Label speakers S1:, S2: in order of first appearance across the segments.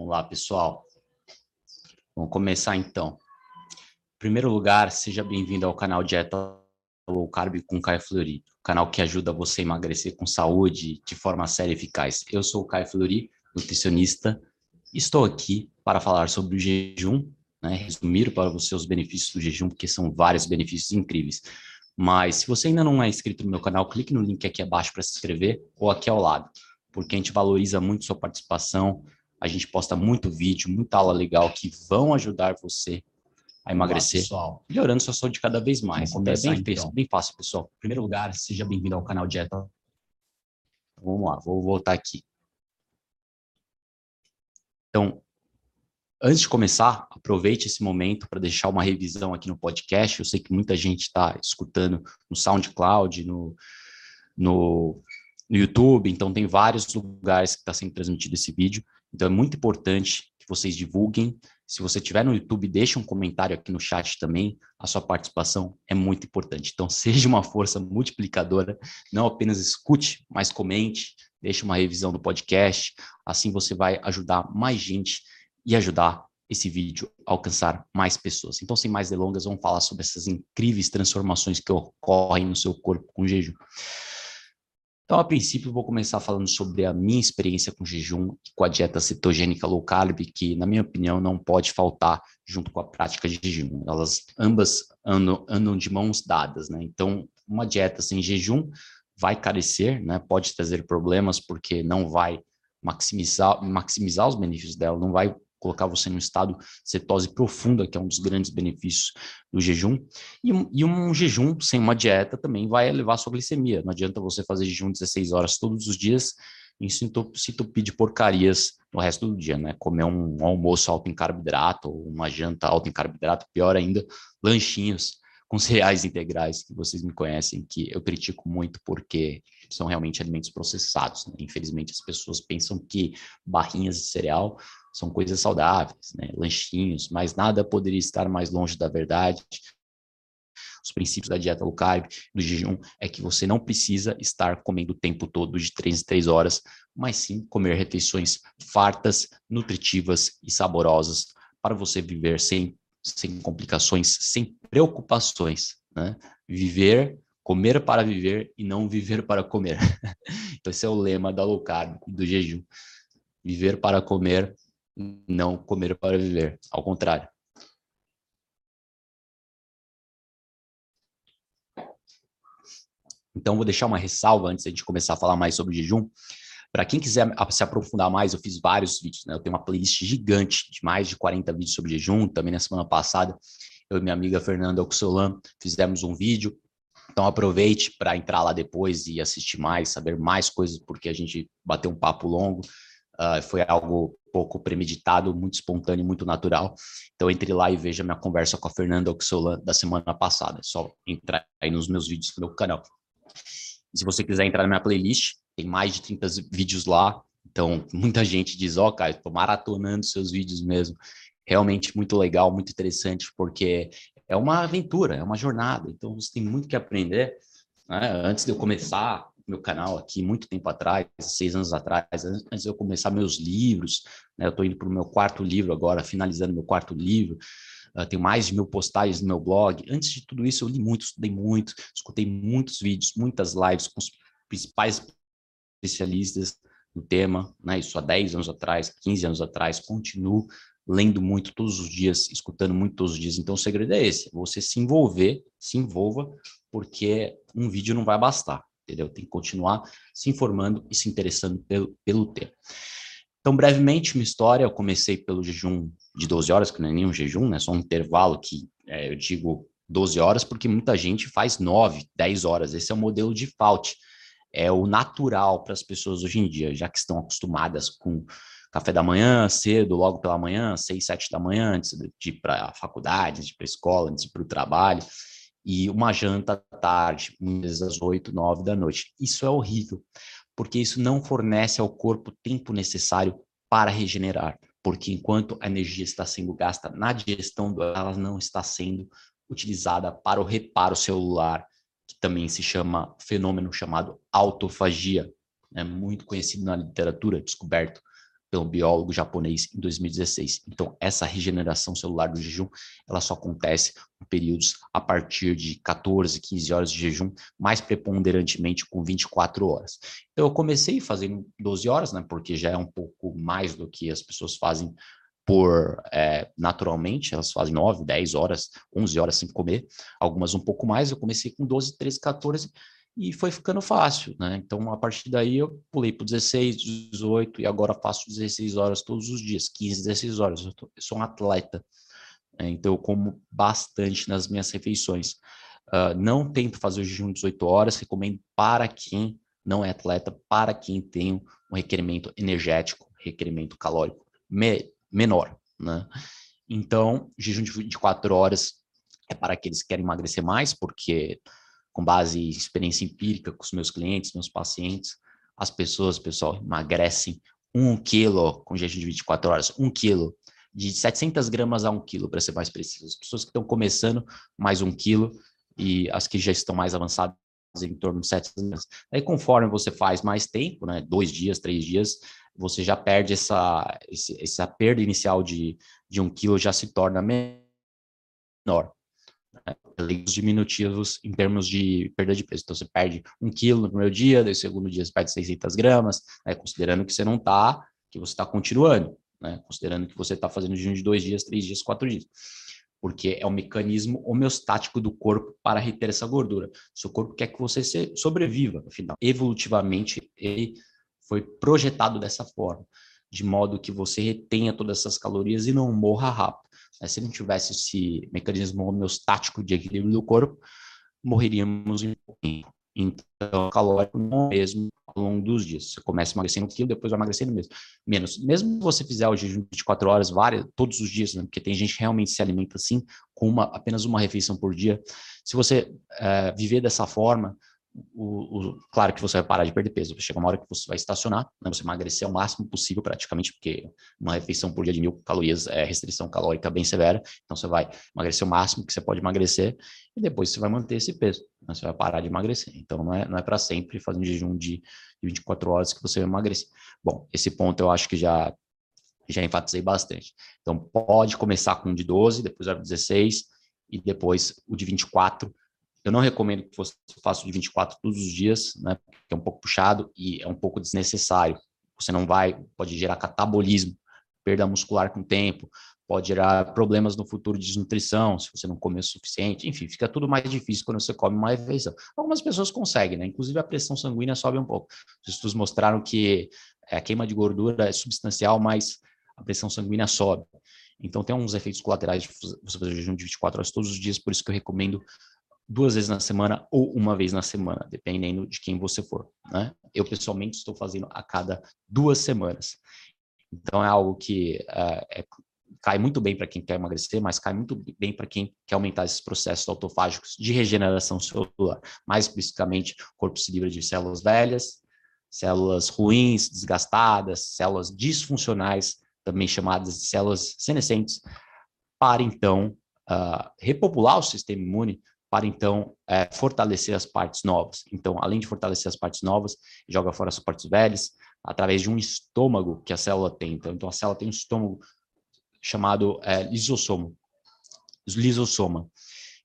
S1: Vamos lá, pessoal. Vamos começar então. Em primeiro lugar, seja bem-vindo ao canal Dieta Low Carb com Caio Flori, canal que ajuda você a emagrecer com saúde de forma séria e eficaz. Eu sou o Caio Flori, nutricionista. Estou aqui para falar sobre o jejum, né, resumir para você os benefícios do jejum, porque são vários benefícios incríveis. Mas se você ainda não é inscrito no meu canal, clique no link aqui abaixo para se inscrever ou aqui ao lado, porque a gente valoriza muito sua participação. A gente posta muito vídeo, muita aula legal que vão ajudar você a emagrecer, Olá, melhorando sua saúde cada vez mais. Então, é bem, então. bem fácil, pessoal. Em primeiro lugar, seja bem-vindo ao canal Dieta. Vamos lá, vou voltar aqui. Então, Antes de começar, aproveite esse momento para deixar uma revisão aqui no podcast. Eu sei que muita gente está escutando no SoundCloud, no, no, no, YouTube, então tem vários lugares que está sendo transmitido esse vídeo. Então é muito importante que vocês divulguem. Se você estiver no YouTube, deixe um comentário aqui no chat também. A sua participação é muito importante. Então seja uma força multiplicadora, não apenas escute, mas comente, deixe uma revisão do podcast. Assim você vai ajudar mais gente e ajudar esse vídeo a alcançar mais pessoas. Então, sem mais delongas, vamos falar sobre essas incríveis transformações que ocorrem no seu corpo com jejum. Então, a princípio, vou começar falando sobre a minha experiência com jejum e com a dieta cetogênica low carb, que, na minha opinião, não pode faltar junto com a prática de jejum. Elas ambas andam, andam de mãos dadas, né? Então, uma dieta sem jejum vai carecer, né? Pode trazer problemas porque não vai maximizar, maximizar os benefícios dela, não vai colocar você no estado cetose profunda, que é um dos grandes benefícios do jejum. E um, e um jejum sem uma dieta também vai elevar sua glicemia. Não adianta você fazer jejum 16 horas todos os dias e se entupir de porcarias no resto do dia, né? Comer um almoço alto em carboidrato ou uma janta alta em carboidrato, pior ainda, lanchinhos com cereais integrais, que vocês me conhecem, que eu critico muito porque são realmente alimentos processados. Né? Infelizmente, as pessoas pensam que barrinhas de cereal são coisas saudáveis, né? lanchinhos, mas nada poderia estar mais longe da verdade. Os princípios da dieta low carb, do jejum, é que você não precisa estar comendo o tempo todo de 3 em 3 horas, mas sim comer refeições fartas, nutritivas e saborosas para você viver sem, sem complicações, sem preocupações. Né? Viver, comer para viver e não viver para comer. então, esse é o lema da low carb, do jejum. Viver para comer não comer para viver, ao contrário. Então, vou deixar uma ressalva antes de começar a falar mais sobre jejum. Para quem quiser se aprofundar mais, eu fiz vários vídeos, né? Eu tenho uma playlist gigante de mais de 40 vídeos sobre jejum. Também na semana passada, eu e minha amiga Fernanda Oxolan fizemos um vídeo. Então, aproveite para entrar lá depois e assistir mais, saber mais coisas, porque a gente bateu um papo longo. Uh, foi algo pouco premeditado, muito espontâneo, muito natural. Então entre lá e veja minha conversa com a Fernanda Oxolan da semana passada. É só entrar aí nos meus vídeos no meu canal. E se você quiser entrar na minha playlist, tem mais de 30 vídeos lá. Então muita gente diz, ó, oh, cara, estou maratonando seus vídeos mesmo. Realmente muito legal, muito interessante, porque é uma aventura, é uma jornada. Então você tem muito que aprender. Né? Antes de eu começar meu canal aqui muito tempo atrás, seis anos atrás, antes de eu começar meus livros, né, eu estou indo para o meu quarto livro agora, finalizando meu quarto livro, uh, tenho mais de mil postagens no meu blog. Antes de tudo isso, eu li muito, estudei muito, escutei muitos vídeos, muitas lives com os principais especialistas no tema, né, isso há 10 anos atrás, 15 anos atrás, continuo lendo muito todos os dias, escutando muito todos os dias. Então, o segredo é esse: você se envolver, se envolva, porque um vídeo não vai bastar entendeu? Tem que continuar se informando e se interessando pelo, pelo tema. Então, brevemente, uma história, eu comecei pelo jejum de 12 horas, que não é nenhum jejum, né? Só um intervalo que é, eu digo 12 horas, porque muita gente faz 9, 10 horas. Esse é o modelo de FAUT. É o natural para as pessoas hoje em dia, já que estão acostumadas com café da manhã, cedo, logo pela manhã, 6, 7 da manhã, antes de ir para a faculdade, antes de ir para a escola, antes de ir para o trabalho e uma janta à tarde, muitas vezes às 8, 9 da noite. Isso é horrível, porque isso não fornece ao corpo o tempo necessário para regenerar, porque enquanto a energia está sendo gasta na digestão, ela não está sendo utilizada para o reparo celular, que também se chama fenômeno chamado autofagia, é muito conhecido na literatura, descoberto pelo biólogo japonês em 2016. Então, essa regeneração celular do jejum, ela só acontece em períodos a partir de 14, 15 horas de jejum, mais preponderantemente com 24 horas. Então, eu comecei fazendo 12 horas, né, porque já é um pouco mais do que as pessoas fazem por é, naturalmente, elas fazem 9, 10 horas, 11 horas sem comer, algumas um pouco mais. Eu comecei com 12, 13, 14 e foi ficando fácil, né? Então, a partir daí, eu pulei para 16, 18 e agora faço 16 horas todos os dias, 15, 16 horas. Eu, tô, eu sou um atleta, né? então eu como bastante nas minhas refeições. Uh, não tento fazer o jejum de 18 horas, recomendo para quem não é atleta, para quem tem um requerimento energético, requerimento calórico me, menor, né? Então, jejum de 24 horas é para aqueles que querem emagrecer mais, porque com base em experiência empírica com os meus clientes, meus pacientes, as pessoas, pessoal, emagrecem um quilo com jejum de 24 horas, um quilo, de 700 gramas a um quilo, para ser mais preciso. As pessoas que estão começando, mais um quilo, e as que já estão mais avançadas, em torno de 700 gramas. Aí, conforme você faz mais tempo, né, dois dias, três dias, você já perde essa, essa perda inicial de, de um quilo, já se torna menor né, diminutivos em termos de perda de peso. Então, você perde um quilo no primeiro dia, no segundo dia você perde 600 gramas, né, considerando que você não está, que você está continuando, né, considerando que você está fazendo jejum de dois dias, três dias, quatro dias. Porque é um mecanismo homeostático do corpo para reter essa gordura. Seu corpo quer que você sobreviva, afinal. Evolutivamente, ele foi projetado dessa forma, de modo que você retenha todas essas calorias e não morra rápido. Né? Se não tivesse esse mecanismo homeostático de equilíbrio do corpo, morreríamos em pouco tempo. Então, calórico não é mesmo ao longo dos dias. Você começa emagrecendo um quilo, depois vai emagrecendo mesmo. menos. Mesmo você fizer o jejum de 24 horas, várias, todos os dias, né? porque tem gente que realmente se alimenta assim, com uma, apenas uma refeição por dia. Se você é, viver dessa forma, o, o, claro que você vai parar de perder peso, chega uma hora que você vai estacionar, né, você emagrecer o máximo possível praticamente, porque uma refeição por dia de mil calorias é restrição calórica bem severa, então você vai emagrecer o máximo que você pode emagrecer e depois você vai manter esse peso, né, você vai parar de emagrecer. Então não é, não é para sempre fazer um jejum de, de 24 horas que você vai emagrecer. Bom, esse ponto eu acho que já já enfatizei bastante. Então pode começar com um de 12, depois vai 16 e depois o de 24 eu não recomendo que você faça de 24 todos os dias, né? Porque é um pouco puxado e é um pouco desnecessário. Você não vai, pode gerar catabolismo, perda muscular com o tempo, pode gerar problemas no futuro de desnutrição, se você não comer o suficiente, enfim, fica tudo mais difícil quando você come uma refeição. Algumas pessoas conseguem, né? Inclusive a pressão sanguínea sobe um pouco. Os estudos mostraram que é, a queima de gordura é substancial, mas a pressão sanguínea sobe. Então tem uns efeitos colaterais de você fazer jejum de 24 horas todos os dias, por isso que eu recomendo duas vezes na semana ou uma vez na semana, dependendo de quem você for. Né? Eu, pessoalmente, estou fazendo a cada duas semanas. Então, é algo que uh, é, cai muito bem para quem quer emagrecer, mas cai muito bem para quem quer aumentar esses processos autofágicos de regeneração celular. Mais especificamente, o corpo se livra de células velhas, células ruins, desgastadas, células disfuncionais, também chamadas de células senescentes, para então uh, repopular o sistema imune para então é, fortalecer as partes novas. Então, além de fortalecer as partes novas, joga fora as partes velhas através de um estômago que a célula tem. Então, então a célula tem um estômago chamado é, lisossomo, lisossoma.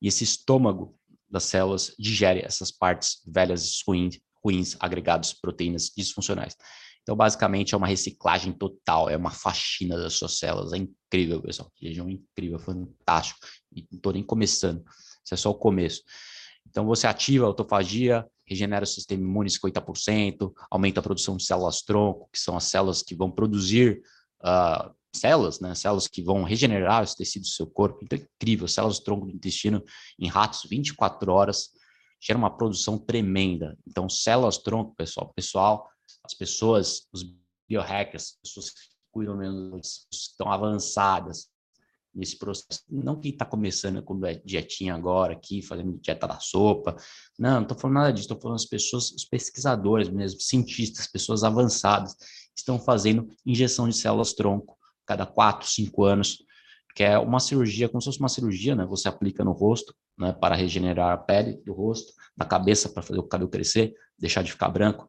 S1: E esse estômago das células digere essas partes velhas ruins, ruins agregados proteínas disfuncionais. Então, basicamente, é uma reciclagem total, é uma faxina das suas células. É incrível, pessoal. É incrível, fantástico. E não estou nem começando. Isso é só o começo. Então, você ativa a autofagia, regenera o sistema imune 50%, aumenta a produção de células-tronco, que são as células que vão produzir uh, células, né? Células que vão regenerar os tecidos do seu corpo. Então, é incrível. Células-tronco do intestino em ratos 24 horas gera uma produção tremenda. Então, células-tronco, pessoal, pessoal, as pessoas, os biohackers, as pessoas que cuidam menos, estão avançadas, nesse processo. Não quem está começando com dietinha agora aqui, fazendo dieta da sopa. Não, não estou falando nada disso. Estou falando as pessoas, os pesquisadores mesmo, cientistas, pessoas avançadas, estão fazendo injeção de células-tronco cada quatro, cinco anos, que é uma cirurgia, como se fosse uma cirurgia, né? Você aplica no rosto, né? Para regenerar a pele do rosto, da cabeça, para fazer o cabelo crescer, deixar de ficar branco.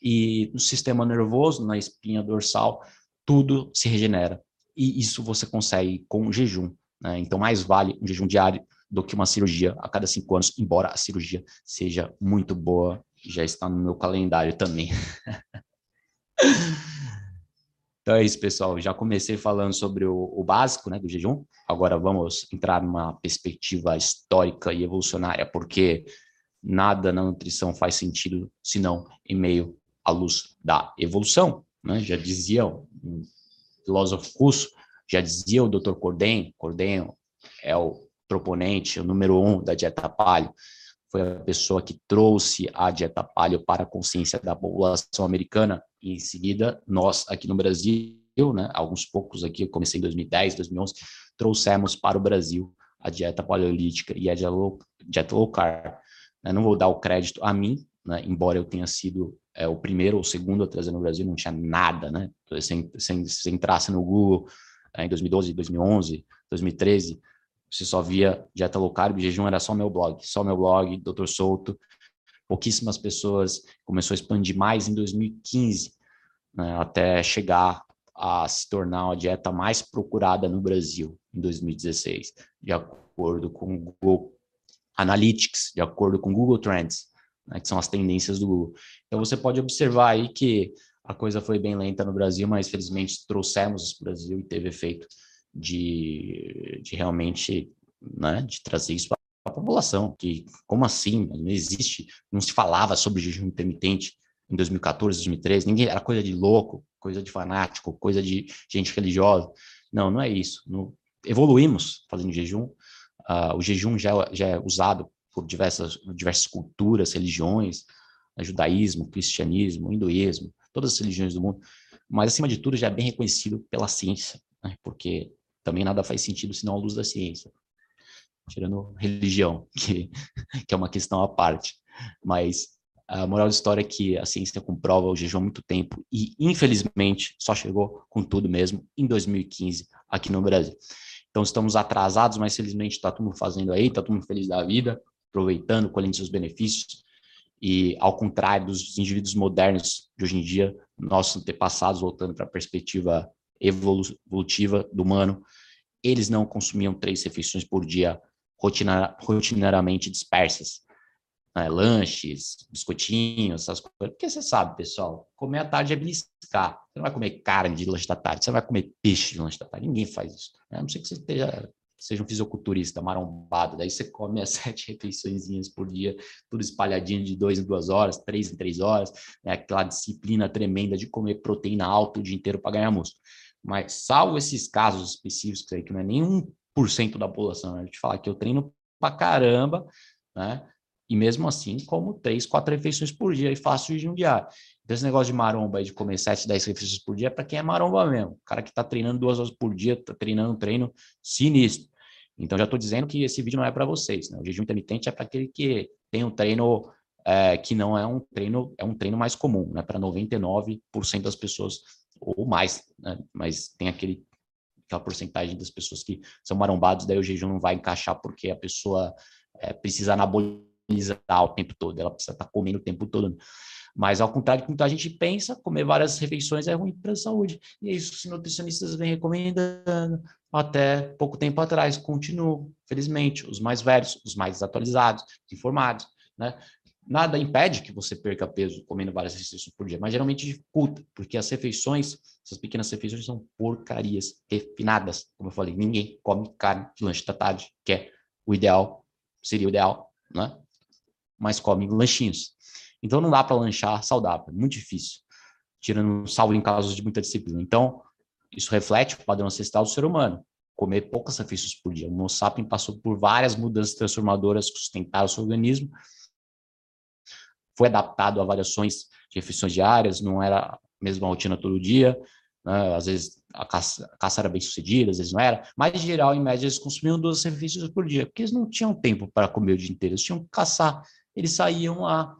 S1: E no sistema nervoso, na espinha dorsal, tudo se regenera. E isso você consegue com jejum. Né? Então, mais vale um jejum diário do que uma cirurgia a cada cinco anos, embora a cirurgia seja muito boa, já está no meu calendário também. então é isso, pessoal. Já comecei falando sobre o, o, básico né, do jejum. Agora vamos entrar numa perspectiva histórica e evolucionária, porque nada na nutrição faz sentido senão em meio à luz da evolução. Né? Já dizia um filósofo russo, já dizia o Dr. Corden, Corden é o proponente, o número um da dieta paleo, foi a pessoa que trouxe a dieta paleo para a consciência da população americana. E em seguida, nós aqui no Brasil, né, alguns poucos aqui, comecei em 2010, 2011, trouxemos para o Brasil a dieta paleolítica e a dieta low, dieta low carb. Né, não vou dar o crédito a mim, né, embora eu tenha sido é, o primeiro ou segundo a trazer no Brasil, não tinha nada, né? Se, se, se entrasse no Google é, em 2012, 2011, 2013, você só via dieta low carb, jejum era só meu blog, só meu blog, Dr. Souto. Pouquíssimas pessoas, começou a expandir mais em 2015, né, até chegar a se tornar a dieta mais procurada no Brasil em 2016, de acordo com o Google Analytics, de acordo com Google Trends, né, que são as tendências do Google. Então você pode observar aí que a coisa foi bem lenta no Brasil, mas felizmente trouxemos para o Brasil e teve efeito de, de realmente, né, de trazer isso para a população, que como assim? Não existe, não se falava sobre jejum intermitente em 2014, 2013, ninguém, era coisa de louco, coisa de fanático, coisa de gente religiosa. Não, não é isso. No, evoluímos fazendo jejum, uh, o jejum já, já é usado diversas, diversas culturas, religiões, né, judaísmo, cristianismo, hinduísmo, todas as religiões do mundo, mas acima de tudo já é bem reconhecido pela ciência, né, porque também nada faz sentido senão a luz da ciência. Tirando religião, que, que é uma questão à parte. Mas a moral da história é que a ciência comprova o jejum há muito tempo e, infelizmente, só chegou com tudo mesmo em 2015 aqui no Brasil. Então, estamos atrasados, mas felizmente está todo mundo fazendo aí, está todo mundo feliz da vida, aproveitando, colhendo seus benefícios. E, ao contrário dos indivíduos modernos de hoje em dia, nossos antepassados, voltando para a perspectiva evolutiva do humano, eles não consumiam três refeições por dia rotineiramente dispersas. Né? Lanches, biscoitinhos, essas coisas. Porque você sabe, pessoal, comer à tarde é beliscar. Você não vai comer carne de lanche da tarde, você vai comer peixe de lanche da tarde. Ninguém faz isso. Né? A não ser que você esteja seja um fisiculturista marombado, daí você come as sete refeições por dia, tudo espalhadinho de duas em duas horas, três em três horas, né? aquela disciplina tremenda de comer proteína alta o dia inteiro para ganhar músculo. Mas, salvo esses casos específicos aí, que não é nem 1% da população, né? a gente falar que eu treino pra caramba, né? E mesmo assim, como três, quatro refeições por dia e faço jejum diário. Então, esse negócio de maromba aí, de comer 7, 10 refeições por dia, é para quem é maromba mesmo. O cara que está treinando duas horas por dia, está treinando um treino sinistro. Então, já estou dizendo que esse vídeo não é para vocês. Né? O jejum intermitente é para aquele que tem um treino é, que não é um treino, é um treino mais comum, né? Para 99% das pessoas ou mais, né? mas tem aquele aquela porcentagem das pessoas que são marombados, daí o jejum não vai encaixar porque a pessoa é, precisa anabolizar o tempo todo, ela precisa estar tá comendo o tempo todo. Mas ao contrário do que muita gente pensa, comer várias refeições é ruim para a saúde. E é isso que os nutricionistas vêm recomendando até pouco tempo atrás. Continuam, felizmente, os mais velhos, os mais atualizados, informados, né? Nada impede que você perca peso comendo várias refeições por dia, mas geralmente dificulta, porque as refeições, essas pequenas refeições são porcarias refinadas. Como eu falei, ninguém come carne de lanche da tarde, que é o ideal, seria o ideal, né? Mas come lanchinhos. Então não dá para lanchar saudável, é muito difícil, tirando salvo em casos de muita disciplina. Então, isso reflete o padrão ancestral do ser humano, comer poucas refeições por dia. O Homo sapiens passou por várias mudanças transformadoras que sustentaram o seu organismo. Foi adaptado a variações de refeições diárias, não era a mesma rotina todo dia, né? às vezes a caça, a caça, era bem sucedida, às vezes não era, mas em geral, em média, eles consumiam duas refeições por dia, porque eles não tinham tempo para comer o dia inteiro, eles tinham que caçar, eles saíam lá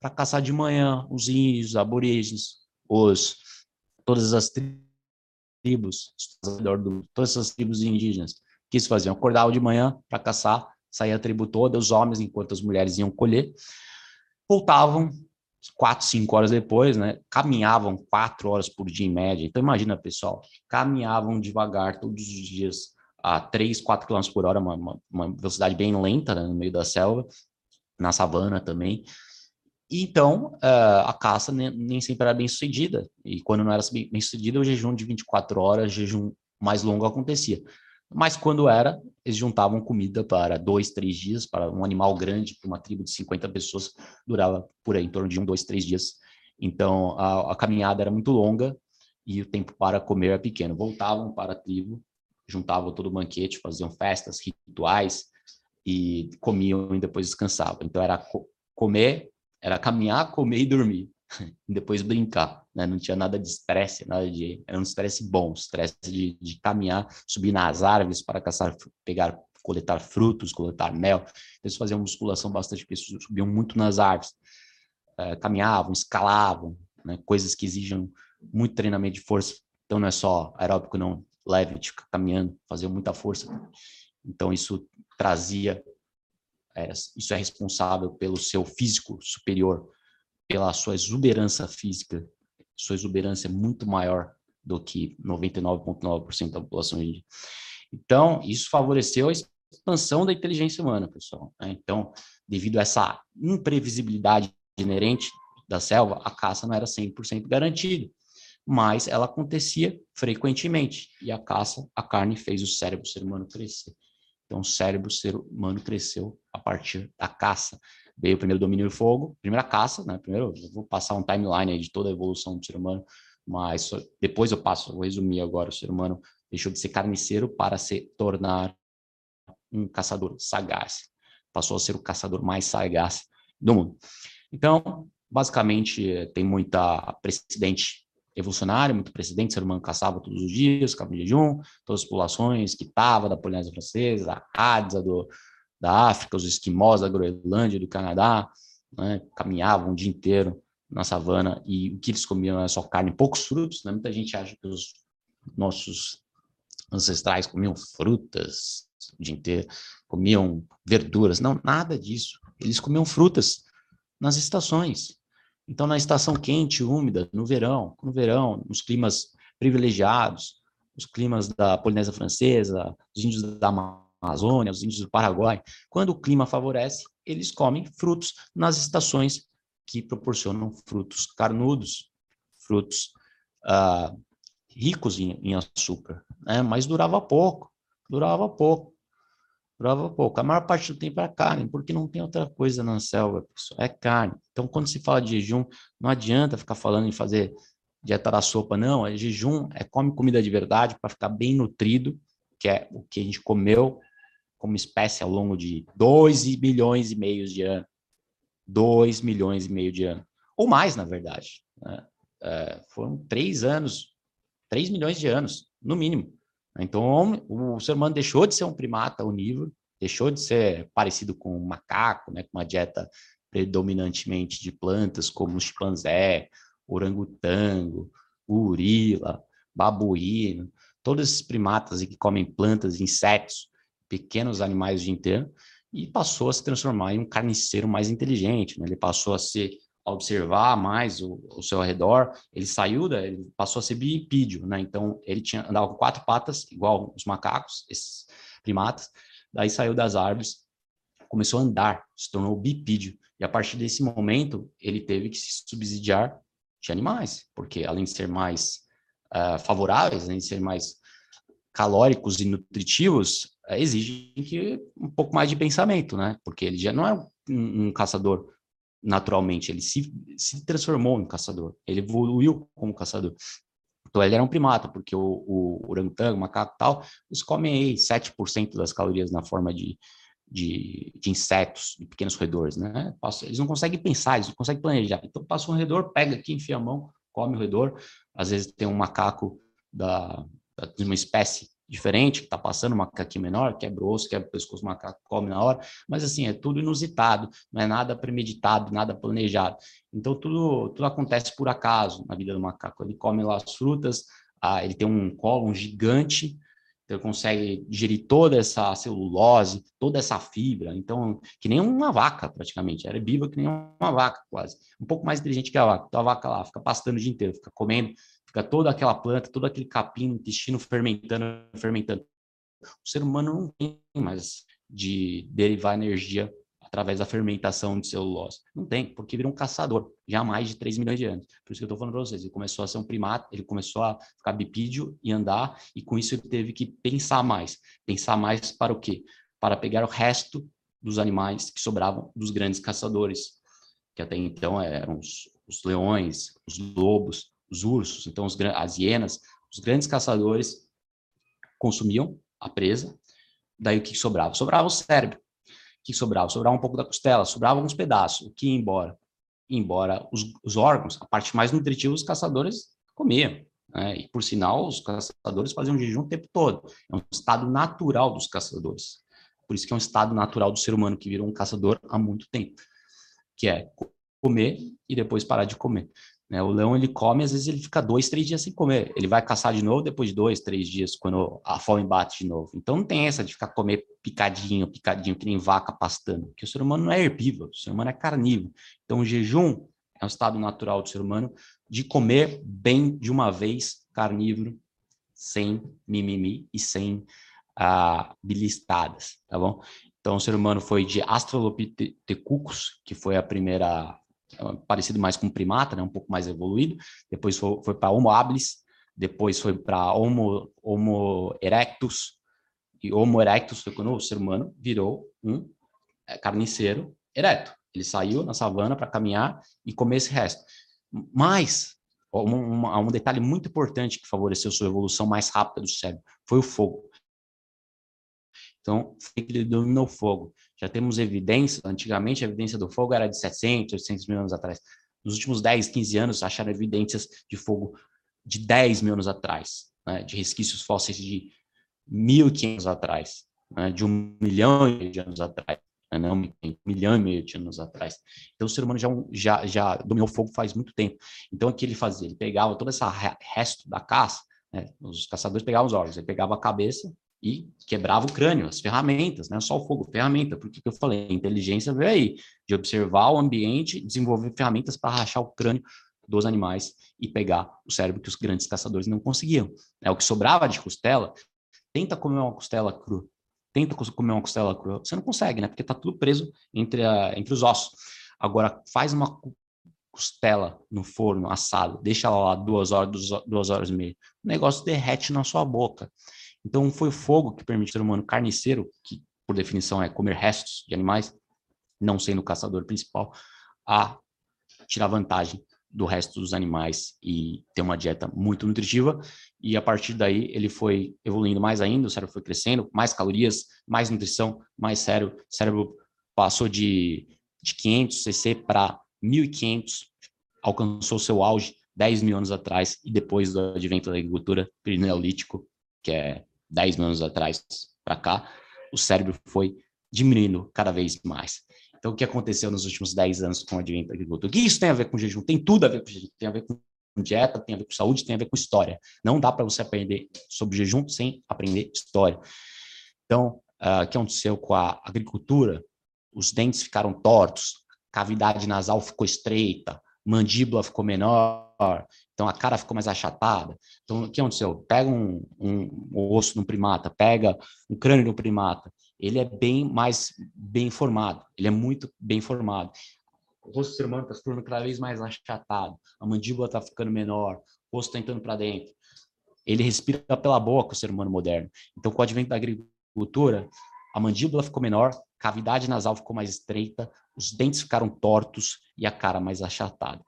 S1: para caçar de manhã, os índios, os aborígenes, os, todas as tribos, todas essas tribos indígenas, que eles faziam? Acordavam de manhã para caçar, saía a tribo toda, os homens, enquanto as mulheres iam colher, voltavam quatro, cinco horas depois, né, caminhavam quatro horas por dia em média. Então, imagina, pessoal, caminhavam devagar todos os dias a 3, 4 km por hora, uma, uma velocidade bem lenta né, no meio da selva, na savana também. Então, uh, a caça nem, nem, sempre era bem sucedida. E quando não era bem sucedida, o jejum de 24 horas, jejum mais longo acontecia. Mas quando era, eles juntavam comida para dois, três dias, para um animal grande, para uma tribo de 50 pessoas, durava por aí, em torno de um, dois, três dias. Então, a, a caminhada era muito longa e o tempo para comer era pequeno. Voltavam para a tribo, juntavam todo o banquete, faziam festas, rituais e comiam e depois descansavam. Então, era co comer, era caminhar, comer e dormir. e depois brincar, né? Não tinha nada de estresse, nada de... Era um estresse bom, estresse de, de caminhar, subir nas árvores para caçar, pegar, coletar frutos, coletar mel. Eles faziam musculação bastante, porque subiam muito nas árvores. É, caminhavam, escalavam, né? coisas que exigem muito treinamento de força. Então não é só aeróbico, não, leve, ficar caminhando, fazer muita força. Então isso trazia, era, isso é responsável pelo seu físico superior, pela sua exuberância física, sua exuberância é muito maior do que 99,9% da população índia. Então, isso favoreceu a expansão da inteligência humana, pessoal. Né? Então, devido a essa imprevisibilidade inerente da selva, a caça não era 100% garantida, mas ela acontecia frequentemente. E a caça, a carne, fez o cérebro ser humano crescer. Então, o cérebro ser humano cresceu a partir da caça veio o primeiro domínio do fogo, primeira caça, né? Primeiro, vou passar um timeline de toda a evolução do ser humano, mas depois eu passo, vou resumir agora, o ser humano deixou de ser carniceiro para se tornar um caçador sagaz. Passou a ser o caçador mais sagaz do mundo. Então, basicamente, tem muita precedente evolucionário, muito precedente, ser humano caçava todos os dias, ficava em jejum, todas as populações, que estava da Polinésia Francesa, a Hadza do, da África, os esquimós da Groenlândia, do Canadá, né, caminhavam o dia inteiro na savana e o que eles comiam era só carne, poucos frutos, né? Muita gente acha que os nossos ancestrais comiam frutas o dia inteiro, comiam verduras, não, nada disso. Eles comiam frutas nas estações. Então, na estação quente, úmida, no verão, no verão, nos climas privilegiados, os climas da Polinésia Francesa, os índios da Amazônia, os índios do Paraguai, quando o clima favorece, eles comem frutos nas estações que proporcionam frutos carnudos, frutos ah, ricos em, em açúcar, né? mas durava pouco, durava pouco, durava pouco. A maior parte do tempo é carne, porque não tem outra coisa na selva, pessoal, é carne. Então, quando se fala de jejum, não adianta ficar falando em fazer dieta da sopa, não, é jejum, é come comida de verdade para ficar bem nutrido, que é o que a gente comeu como espécie ao longo de 2 milhões e meio de anos. 2 milhões e meio de anos. Ou mais, na verdade. Né? É, foram três anos, 3 milhões de anos, no mínimo. Então, o ser humano deixou de ser um primata onívoro, deixou de ser parecido com um macaco, né, com uma dieta predominantemente de plantas, como o chimpanzé, orangotango, urila, babuíno, todos esses primatas que comem plantas, insetos, pequenos animais o dia inteiro, e passou a se transformar em um carniceiro mais inteligente. Né? Ele passou a se a observar mais o, o seu redor. Ele saiu da, ele passou a ser bipídio, né? Então ele tinha andava com quatro patas, igual os macacos, esses primatas. Daí saiu das árvores, começou a andar, se tornou bipídio. E a partir desse momento ele teve que se subsidiar de animais, porque além de ser mais uh, favoráveis, além de ser mais calóricos e nutritivos, eh, exigem que um pouco mais de pensamento, né? Porque ele já não é um, um caçador naturalmente, ele se, se transformou em caçador, ele evoluiu como caçador. Então ele era um primata, porque o, o orangotango, macaco e tal, eles comem aí 7% das calorias na forma de, de, de, insetos, de pequenos roedores, né? Eles não conseguem pensar, eles não conseguem planejar. Então passa um roedor, pega aqui, enfia a mão, come o roedor. Às vezes tem um macaco da, de uma espécie diferente, que está passando, um macaquinho menor, quebra o osso, quebra o pescoço, o macaco come na hora, mas assim, é tudo inusitado, não é nada premeditado, nada planejado. Então, tudo, tudo acontece por acaso na vida do macaco. Ele come lá as frutas, ah, ele tem um colo gigante, Então, ele consegue digerir toda essa celulose, toda essa fibra. Então, que nem uma vaca, praticamente. Era viva que nem uma vaca, quase. Um pouco mais inteligente que a vaca. Então, a vaca lá fica pastando o dia inteiro, fica comendo, fica toda aquela planta, todo aquele capim no intestino fermentando, fermentando. O ser humano não tem mais de derivar energia através da fermentação de celulose. Não tem, porque vira um caçador, já há mais de 3 milhões de anos. Por isso que eu estou falando para vocês, ele começou a ser um primata, ele começou a ficar bipídio e andar, e com isso ele teve que pensar mais. Pensar mais para o quê? Para pegar o resto dos animais que sobravam dos grandes caçadores, que até então eram os, os leões, os lobos, os ursos, então os, as hienas, os grandes caçadores consumiam a presa, daí o que sobrava? Sobrava o cérebro que sobrava? Sobrava um pouco da costela, sobrava alguns pedaços, o que ia embora? Ia embora os, os órgãos, a parte mais nutritiva os caçadores comiam. Né? E, por sinal, os caçadores faziam jejum o tempo todo. É um estado natural dos caçadores. Por isso que é um estado natural do ser humano que virou um caçador há muito tempo, que é comer e depois parar de comer. Né? O leão ele come, às vezes ele fica dois, três dias sem comer. Ele vai caçar de novo depois de dois, três dias, quando a fome bate de novo. Então não tem essa de ficar comer picadinho, picadinho, que nem vaca pastando. Porque o ser humano não é herbívoro, o ser humano é carnívoro. Então o jejum é um estado natural do ser humano de comer bem de uma vez, carnívoro, sem mimimi e sem ah, bilistadas, tá bom? Então o ser humano foi de Australopithecus, que foi a primeira parecido mais com primata, né, um pouco mais evoluído. Depois foi, foi para Homo habilis, depois foi para Homo, Homo erectus, e Homo erectus foi quando o ser humano virou um é, carniceiro ereto. Ele saiu na savana para caminhar e comer esse resto. Mas um, um, um, detalhe muito importante que favoreceu sua evolução mais rápida do cérebro foi o fogo. Então, ele dominou o fogo. Já temos evidência, antigamente a evidência do fogo era de 700, 800 mil anos atrás. Nos últimos 10, 15 anos, acharam evidências de fogo de 10 mil anos atrás, né? de resquícios fósseis de 1.500 anos atrás, né? de um milhão de anos atrás, né? não um milhão e meio de anos atrás. Então, o ser humano já, já, já dominou o fogo faz muito tempo. Então, o que ele fazia? Ele pegava todo esse resto da caça, né? os caçadores pegavam os órgãos, ele pegava a cabeça, e quebrava o crânio, as ferramentas, né? Só o fogo, ferramenta, porque que eu falei, inteligência veio aí, de observar o ambiente, desenvolver ferramentas para rachar o crânio dos animais e pegar o cérebro que os grandes caçadores não conseguiam. É o que sobrava de costela, tenta comer uma costela crua, tenta comer uma costela crua, você não consegue, né? Porque tá tudo preso entre, a, entre os ossos. Agora, faz uma costela no forno assado, deixa ela lá duas horas, duas horas e meia, o negócio derrete na sua boca. Então, foi o fogo que permite ao humano carniceiro, que por definição é comer restos de animais, não sendo o caçador principal, a tirar vantagem do resto dos animais e ter uma dieta muito nutritiva. E a partir daí ele foi evoluindo mais ainda, o cérebro foi crescendo, mais calorias, mais nutrição, mais cérebro. O cérebro passou de, de 500 cc para 1500, alcançou seu auge 10 mil anos atrás e depois do advento da agricultura, período neolítico, que é 10 mil anos atrás para cá, o cérebro foi diminuindo cada vez mais. Então, o que aconteceu nos últimos 10 anos com o advento da agricultura? O que isso tem a ver com jejum? Tem tudo a ver com jejum. Tem a ver com dieta, tem a ver com saúde, tem a ver com história. Não dá para você aprender sobre jejum sem aprender história. Então, uh, o que aconteceu com a agricultura? Os dentes ficaram tortos, cavidade nasal ficou estreita, mandíbula ficou menor, então a cara ficou mais achatada. Então o que aconteceu? Pega um, um, um osso no primata, pega um crânio no primata, ele é bem mais bem formado, ele é muito bem formado. O rosto do ser humano está se tornando cada vez mais achatado, a mandíbula está ficando menor, o rosto está entrando para dentro. Ele respira pela boca, o ser humano moderno. Então, com o advento da agricultura, a mandíbula ficou menor, cavidade nasal ficou mais estreita, os dentes ficaram tortos e a cara mais achatada.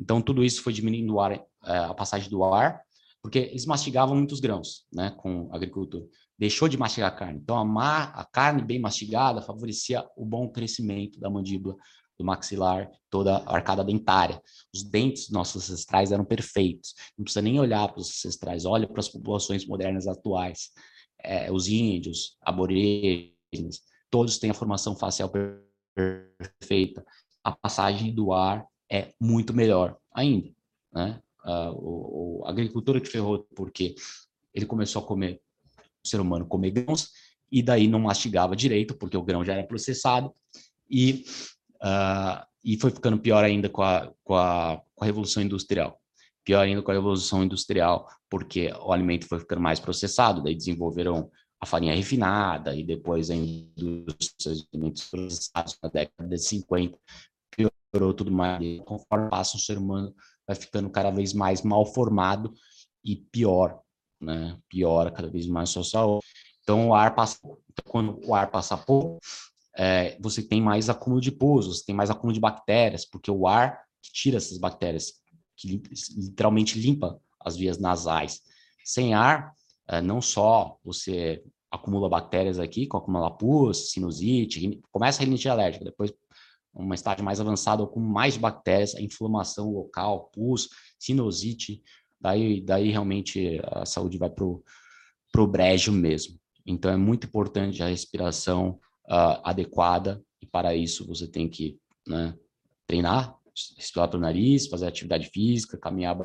S1: Então, tudo isso foi diminuindo ar, é, a passagem do ar, porque eles mastigavam muitos grãos, né, com agricultura. Deixou de mastigar a carne. Então, a, ma a carne bem mastigada favorecia o bom crescimento da mandíbula, do maxilar, toda a arcada dentária. Os dentes nossos ancestrais eram perfeitos. Não precisa nem olhar para os ancestrais, olha para as populações modernas atuais. É, os índios, aborígenes, todos têm a formação facial perfeita. A passagem do ar é muito melhor ainda. Né? Uh, o, a agricultura que ferrou porque ele começou a comer ser humano comer grãos e daí não mastigava direito, porque o grão já era processado, e, uh, e foi ficando pior ainda com a, com, a, com a Revolução Industrial. Pior ainda com a Revolução Industrial, porque o alimento foi ficando mais processado, daí desenvolveram a farinha refinada e depois a indústria de alimentos processados na década de 50 piorou tudo mais. Conforme passa, o ser humano vai ficando cada vez mais mal formado e pior, né? Piora cada vez mais a sua saúde. Então, o ar passa, então, quando o ar passa pouco, é, você tem mais acúmulo de pus, você tem mais acúmulo de bactérias, porque o ar que tira essas bactérias, que literalmente limpa as vias nasais. Sem ar, é, não só você acumula bactérias aqui, acumula pus, sinusite, começa a rinite alérgica, depois uma estágio mais avançado com mais bactérias, inflamação local, pus, sinusite, daí, daí realmente a saúde vai para o brejo mesmo. Então é muito importante a respiração uh, adequada e para isso você tem que né, treinar, respirar pelo nariz, fazer atividade física, caminhar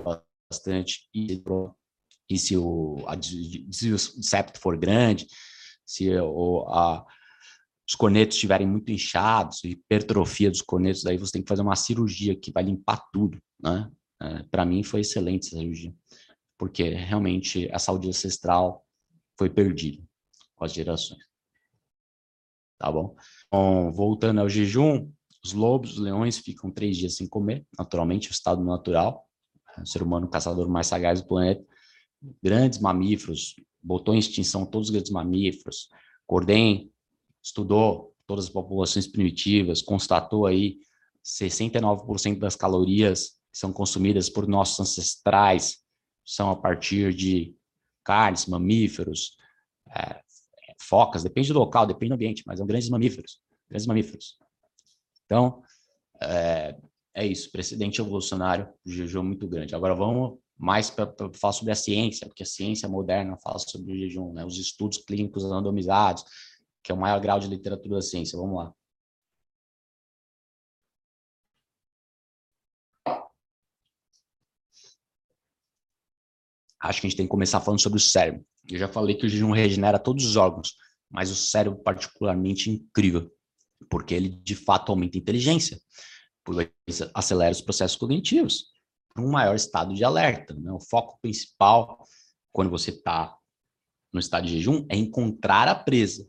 S1: bastante e, e se o, se o septo for grande, se o, a, os cornetos estiverem muito inchados, hipertrofia dos cornetos, daí você tem que fazer uma cirurgia que vai limpar tudo, né? É, Para mim foi excelente essa cirurgia, porque realmente a saúde ancestral foi perdida com as gerações. Tá bom? Então, voltando ao jejum, os lobos, os leões ficam três dias sem comer, naturalmente, o estado natural. O ser humano caçador mais sagaz do planeta. Grandes mamíferos, botou em extinção todos os grandes mamíferos. Cordem estudou todas as populações primitivas, constatou aí 69% das calorias que são consumidas por nossos ancestrais são a partir de carnes, mamíferos, é, focas, depende do local, depende do ambiente, mas são grandes mamíferos, grandes mamíferos. Então, é, é isso, precedente evolucionário, jejum muito grande. Agora vamos mais para falar sobre a ciência, porque a ciência moderna fala sobre o jejum, né? os estudos clínicos randomizados, que é o maior grau de literatura da ciência. Vamos lá. Acho que a gente tem que começar falando sobre o cérebro. Eu já falei que o jejum regenera todos os órgãos, mas o cérebro particularmente incrível, porque ele de fato aumenta a inteligência, acelera os processos cognitivos, para um maior estado de alerta. Né? O foco principal, quando você está no estado de jejum, é encontrar a presa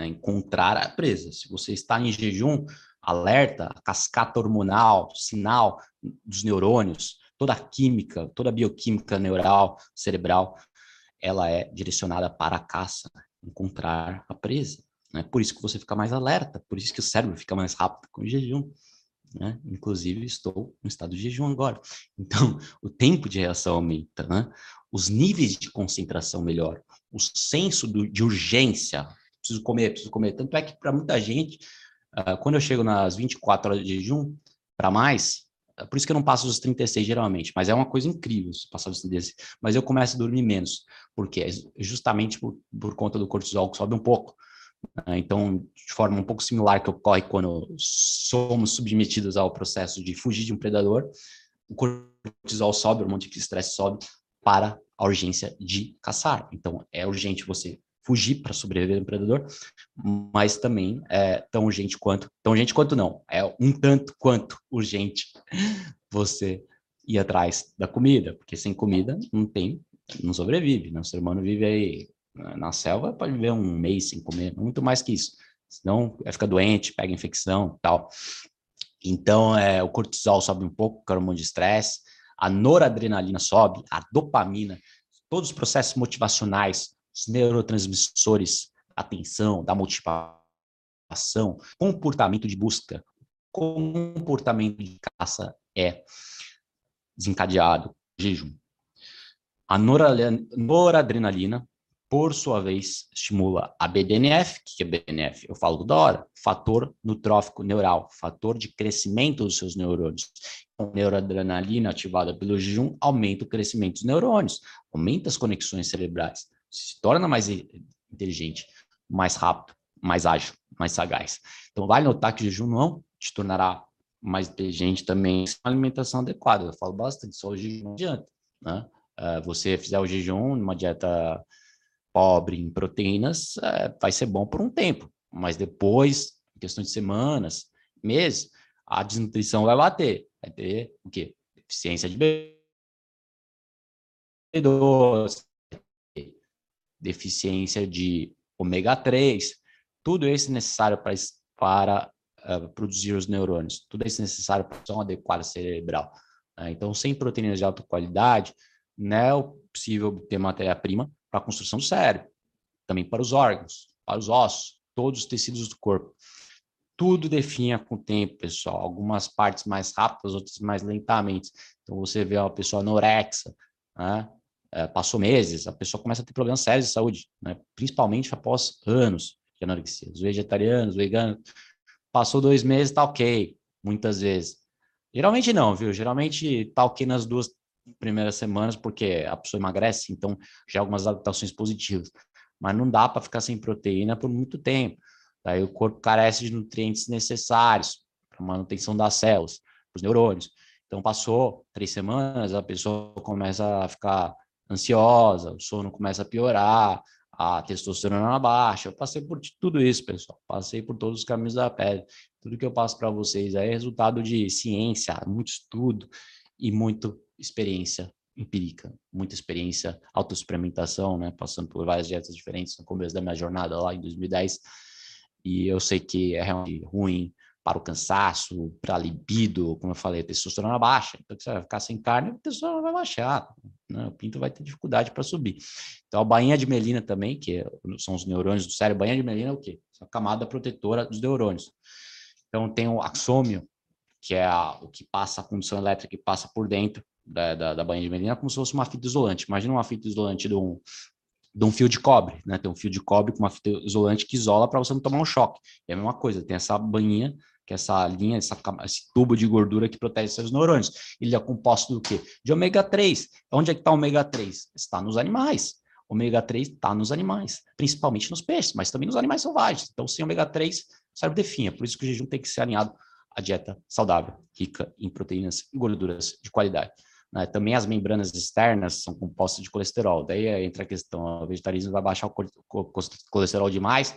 S1: né, encontrar a presa. Se você está em jejum, alerta, a cascata hormonal, sinal dos neurônios, toda a química, toda a bioquímica neural, cerebral, ela é direcionada para a caça, encontrar a presa. Né? Por isso que você fica mais alerta, por isso que o cérebro fica mais rápido com o jejum. Né? Inclusive, estou no estado de jejum agora. Então, o tempo de reação aumenta, né? os níveis de concentração melhoram, o senso do, de urgência, preciso comer, preciso comer. Tanto é que para muita gente, uh, quando eu chego nas 24 horas de jejum, para mais, uh, por isso que eu não passo os 36 geralmente, mas é uma coisa incrível se passar os 36. Mas eu começo a dormir menos, porque é justamente por, por conta do cortisol que sobe um pouco. Uh, então, de forma um pouco similar que ocorre quando somos submetidos ao processo de fugir de um predador, o cortisol sobe, o hormônio de estresse sobe para a urgência de caçar. Então, é urgente você fugir para sobreviver do predador, mas também é tão urgente quanto, tão urgente quanto não, é um tanto quanto urgente você ir atrás da comida, porque sem comida não tem, não sobrevive, né? O ser humano vive aí na selva, pode viver um mês sem comer, muito mais que isso, senão vai ficar doente, pega infecção tal. Então, é, o cortisol sobe um pouco, o hormônio de estresse, a noradrenalina sobe, a dopamina, todos os processos motivacionais os neurotransmissores da atenção, da motivação, comportamento de busca, comportamento de caça é desencadeado jejum. A noradrenalina, por sua vez, estimula a BDNF, que é BDNF? Eu falo da hora, fator nutrófico neural, fator de crescimento dos seus neurônios. Então, a neuroadrenalina ativada pelo jejum aumenta o crescimento dos neurônios, aumenta as conexões cerebrais se torna mais inteligente, mais rápido, mais ágil, mais sagaz. Então, vale notar que o jejum não te tornará mais inteligente também com uma alimentação adequada. Eu falo bastante, só o jejum não adianta. Né? Uh, você fizer o jejum numa dieta pobre em proteínas, é, vai ser bom por um tempo, mas depois, em questão de semanas, meses, a desnutrição vai bater. Vai ter o quê? Deficiência de B12, deficiência de ômega 3, tudo isso é necessário para, para uh, produzir os neurônios, tudo isso é necessário para a adequada cerebral. Né? Então, sem proteínas de alta qualidade, não é possível ter matéria-prima para a construção do cérebro, também para os órgãos, para os ossos, todos os tecidos do corpo. Tudo definha com o tempo, pessoal. Algumas partes mais rápidas, outras mais lentamente. Então, você vê uma pessoa anorexa, né? É, passou meses, a pessoa começa a ter problemas sérios de saúde, né? principalmente após anos de anorexia. Os vegetarianos, veganos, passou dois meses, tá ok, muitas vezes. Geralmente não, viu? Geralmente tá ok nas duas primeiras semanas, porque a pessoa emagrece, então já há algumas adaptações positivas. Mas não dá para ficar sem proteína por muito tempo. Daí o corpo carece de nutrientes necessários para manutenção das células, para os neurônios. Então passou três semanas, a pessoa começa a ficar ansiosa, o sono começa a piorar, a testosterona baixa. Eu passei por tudo isso, pessoal. Passei por todos os caminhos da pele. Tudo que eu passo para vocês é resultado de ciência, muito estudo e muita experiência empírica, muita experiência, autoexperimentação, né? Passando por várias dietas diferentes no começo da minha jornada lá em 2010. E eu sei que é realmente ruim para o cansaço, para a libido, como eu falei, a testosterona baixa. Então, você vai ficar sem carne, a testosterona vai baixar. Né? O pinto vai ter dificuldade para subir. Então, a bainha de melina também, que é, são os neurônios do cérebro, bainha de melina é o quê? É a camada protetora dos neurônios. Então, tem o axômio, que é a, o que passa a condução elétrica que passa por dentro da, da, da bainha de melina, como se fosse uma fita isolante. Imagina uma fita isolante de um, de um fio de cobre, né? Tem um fio de cobre com uma fita isolante que isola para você não tomar um choque. É a mesma coisa, tem essa bainha que é essa linha, essa, esse tubo de gordura que protege seus neurônios. Ele é composto do quê? De ômega 3. Onde é que está o ômega 3? Está nos animais. Ômega 3 está nos animais, principalmente nos peixes, mas também nos animais selvagens. Então, sem ômega 3, o cérebro definha. Por isso que o jejum tem que ser alinhado à dieta saudável, rica em proteínas e gorduras de qualidade. Né? Também as membranas externas são compostas de colesterol. Daí entra a questão: o vegetarismo vai baixar o colesterol demais,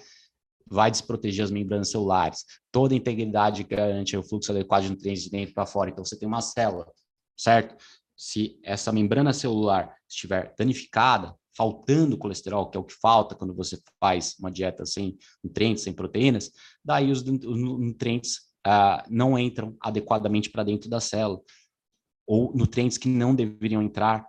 S1: vai desproteger as membranas celulares. Toda a integridade garante o fluxo adequado de nutrientes de dentro para fora. Então, você tem uma célula, certo? Se essa membrana celular estiver danificada, faltando colesterol, que é o que falta quando você faz uma dieta sem nutrientes, sem proteínas, daí os, nutrientes uh, não entram adequadamente para dentro da célula. Ou nutrientes que não deveriam entrar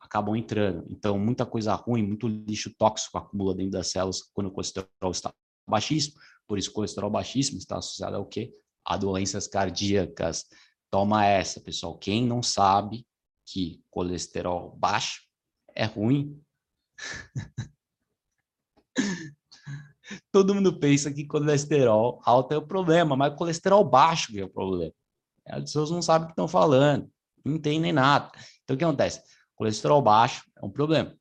S1: acabam entrando. Então, muita coisa ruim, muito lixo tóxico acumula dentro das células quando o colesterol está baixíssimo, por isso colesterol baixíssimo está associado ao quê? A doenças cardíacas. Toma essa, pessoal. Quem não sabe que colesterol baixo é ruim? Todo mundo pensa que colesterol alto é o problema, mas colesterol baixo é o problema. As pessoas não sabem o que estão falando, não entendem nada. Então, o que acontece? Colesterol baixo é um problema.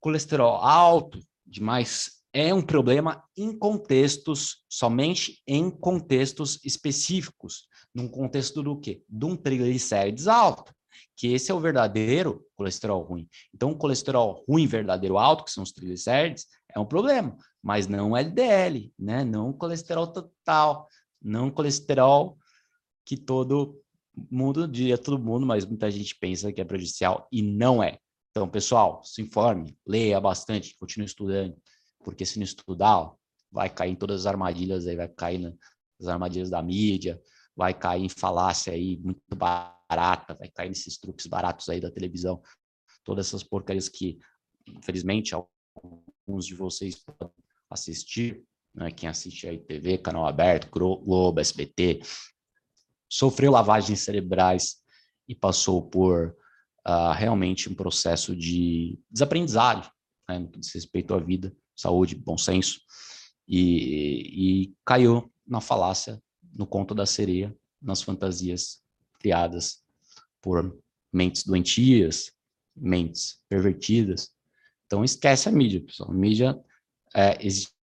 S1: Colesterol alto demais é um problema em contextos, somente em contextos específicos. Num contexto do quê? De um triglicérides alto, que esse é o verdadeiro colesterol ruim. Então, o colesterol ruim verdadeiro alto, que são os triglicérides, é um problema, mas não LDL, né? Não colesterol total, não colesterol que todo mundo, diria todo mundo, mas muita gente pensa que é prejudicial e não é. Então, pessoal, se informe, leia bastante, continue estudando porque se não estudar, vai cair em todas as armadilhas aí, vai cair nas armadilhas da mídia, vai cair em falácia aí muito barata, vai cair nesses truques baratos aí da televisão, todas essas porcarias que, infelizmente, alguns de vocês podem assistir, né? quem assiste aí TV, canal aberto, Globo, SBT, sofreu lavagens cerebrais e passou por uh, realmente um processo de desaprendizagem, né, no que diz respeito à vida, saúde, bom senso, e, e caiu na falácia, no conto da sereia, nas fantasias criadas por mentes doentias, mentes pervertidas. Então esquece a mídia, pessoal. A mídia é, existe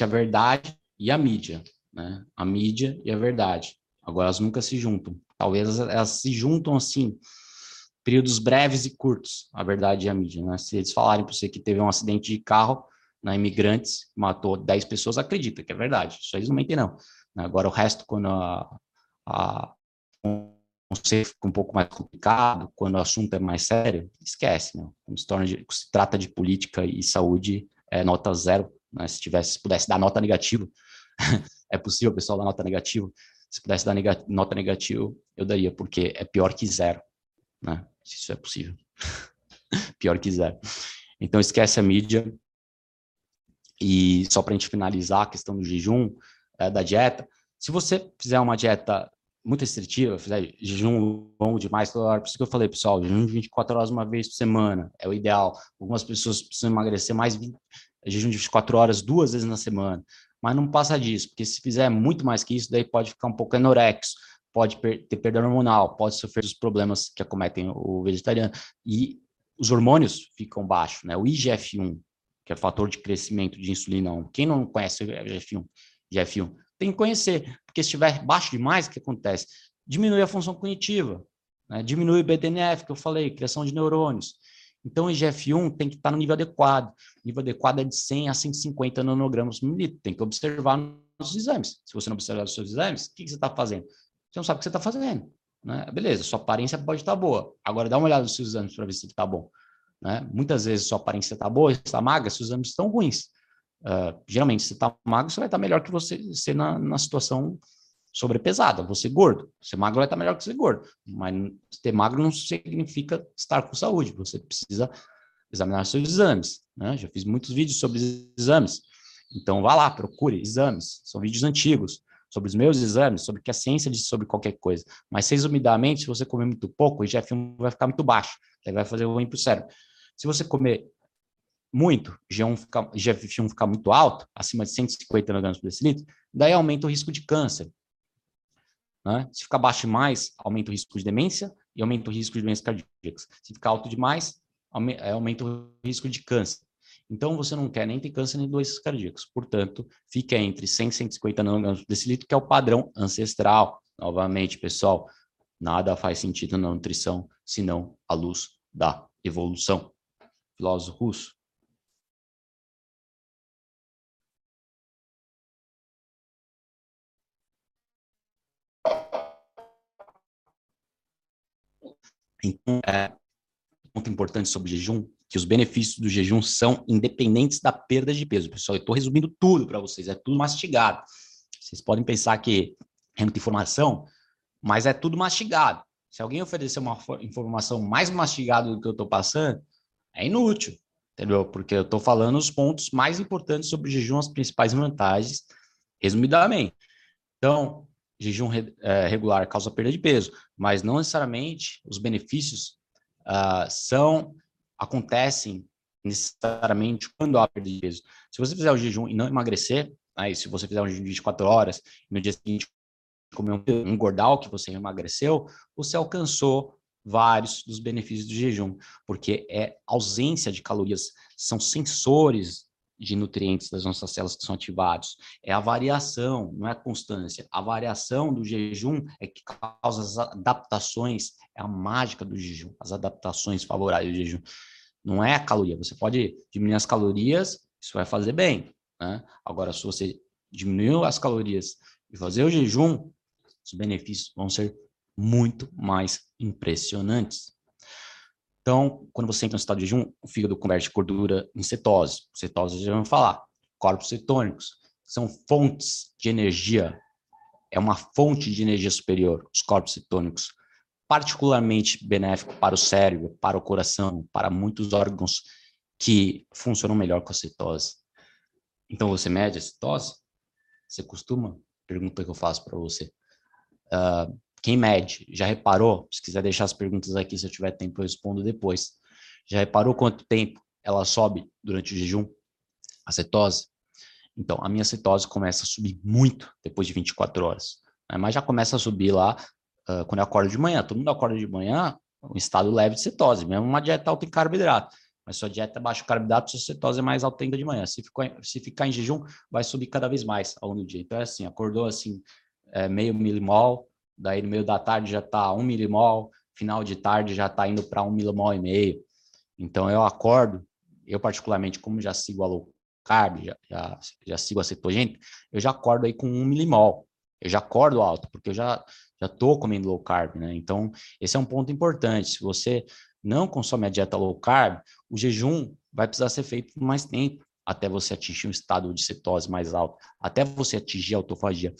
S1: a verdade e a mídia, né? A mídia e a verdade. Agora elas nunca se juntam. Talvez elas se juntam assim períodos breves e curtos, a verdade é a mídia, né? Se eles falarem para você que teve um acidente de carro na Imigrantes, matou 10 pessoas, acredita que é verdade, isso aí não mentem não. Agora o resto, quando a, a conceito fica um pouco mais complicado, quando o assunto é mais sério, esquece, né? Quando se, torna de, se trata de política e saúde, é nota zero, né? Se tivesse, se pudesse dar nota negativa, é possível, pessoal, dar nota negativa, se pudesse dar nota negativa, eu daria, porque é pior que zero, né? Se isso é possível. pior que zero. Então, esquece a mídia. E só para a gente finalizar a questão do jejum, é, da dieta, se você fizer uma dieta muito restritiva, fizer jejum longo demais toda hora, por isso que eu falei, pessoal, jejum de 24 horas uma vez por semana é o ideal. Algumas pessoas precisam emagrecer mais 20, jejum de 24 horas duas vezes na semana, mas não passa disso, porque se fizer muito mais que isso, daí pode ficar um pouco anorexo, pode ter perda hormonal, pode sofrer os problemas que acometem o vegetariano e os hormônios ficam baixos, né? O IGF-1, que é fator de crescimento de insulina 1. Quem não conhece o IGF-1? IGF-1 tem que conhecer, porque se estiver baixo demais, o que acontece? Diminui a função cognitiva, né? diminui o BDNF, que eu falei, criação de neurônios. Então, o IGF-1 tem que estar no nível adequado. O nível adequado é de 100 a 150 nanogramas por mililitro. Tem que observar nos exames. Se você não observar os seus exames, o que, que você está fazendo? Você não sabe o que você está fazendo. Né? Beleza, sua aparência pode estar boa. Agora, dá uma olhada nos seus exames para ver se está bom. Né? Muitas vezes sua aparência está boa, está magra, seus exames estão ruins. Uh, geralmente, se está magro, você vai estar melhor que você ser na, na situação sobrepesada. Você gordo. Ser magro vai estar tá melhor que ser gordo. Mas ter magro não significa estar com saúde. Você precisa examinar seus exames. Né? Já fiz muitos vídeos sobre exames. Então, vá lá, procure exames. São vídeos antigos sobre os meus exames, sobre o que a ciência diz sobre qualquer coisa. Mas, resumidamente, se você comer muito pouco, o IGF-1 vai ficar muito baixo. Aí vai fazer ruim para o cérebro. Se você comer muito, G1 fica, GF1 ficar muito alto, acima de 150 mg por decilitro, daí aumenta o risco de câncer. Né? Se ficar baixo demais, aumenta o risco de demência e aumenta o risco de doenças cardíacas. Se ficar alto demais, é, aumenta o risco de câncer. Então, você não quer nem ter câncer nem doenças cardíacas. Portanto, fica entre 100 e 150 nanogramos por decilitro, que é o padrão ancestral. Novamente, pessoal, nada faz sentido na nutrição senão a luz da evolução. Filósofo russo. Então, é, um ponto importante sobre jejum, que os benefícios do jejum são independentes da perda de peso. Pessoal, eu estou resumindo tudo para vocês, é tudo mastigado. Vocês podem pensar que é muita informação, mas é tudo mastigado. Se alguém oferecer uma informação mais mastigada do que eu estou passando, é inútil, entendeu? Porque eu estou falando os pontos mais importantes sobre o jejum, as principais vantagens, resumidamente. Então, jejum é, regular causa perda de peso, mas não necessariamente os benefícios uh, são acontecem necessariamente quando há perda de peso. Se você fizer o jejum e não emagrecer, aí se você fizer um jejum de 24 horas e no dia seguinte comer um, engordar o que você emagreceu, você alcançou vários dos benefícios do jejum, porque é ausência de calorias, são sensores de nutrientes das nossas células que são ativados. É a variação, não é a constância. A variação do jejum é que causa as adaptações, é a mágica do jejum, as adaptações favoráveis do jejum. Não é a caloria. Você pode diminuir as calorias, isso vai fazer bem. Né? Agora, se você diminuir as calorias e fazer o jejum, os benefícios vão ser muito mais impressionantes. Então, quando você entra no estado de jejum, o fígado converte gordura em cetose. Cetose já vamos falar. Corpos cetônicos são fontes de energia. É uma fonte de energia superior, os corpos cetônicos. Particularmente benéfico para o cérebro, para o coração, para muitos órgãos que funcionam melhor com a cetose. Então, você mede a cetose? Você costuma? Pergunta que eu faço para você. Uh, quem mede, já reparou? Se quiser deixar as perguntas aqui, se eu tiver tempo, eu respondo depois. Já reparou quanto tempo ela sobe durante o jejum? A cetose? Então, a minha cetose começa a subir muito depois de 24 horas. Né? Mas já começa a subir lá uh, quando eu acordo de manhã. Todo mundo acorda de manhã, um estado leve de cetose, mesmo uma dieta alta em carboidrato. Mas sua dieta é baixa em carboidrato, sua cetose é mais alta ainda de manhã. Se, ficou, se ficar em jejum, vai subir cada vez mais ao longo do dia. Então, é assim, acordou assim, é, meio milimol, daí no meio da tarde já está 1 milimol, final de tarde já está indo para um milimol e meio. Então eu acordo, eu particularmente, como já sigo a low carb, já, já, já sigo a cetogênica, eu já acordo aí com um milimol. Eu já acordo alto, porque eu já já estou comendo low carb, né? Então, esse é um ponto importante. Se você não consome a dieta low carb, o jejum vai precisar ser feito por mais tempo até você atingir um estado de cetose mais alto, até você atingir a autofagia.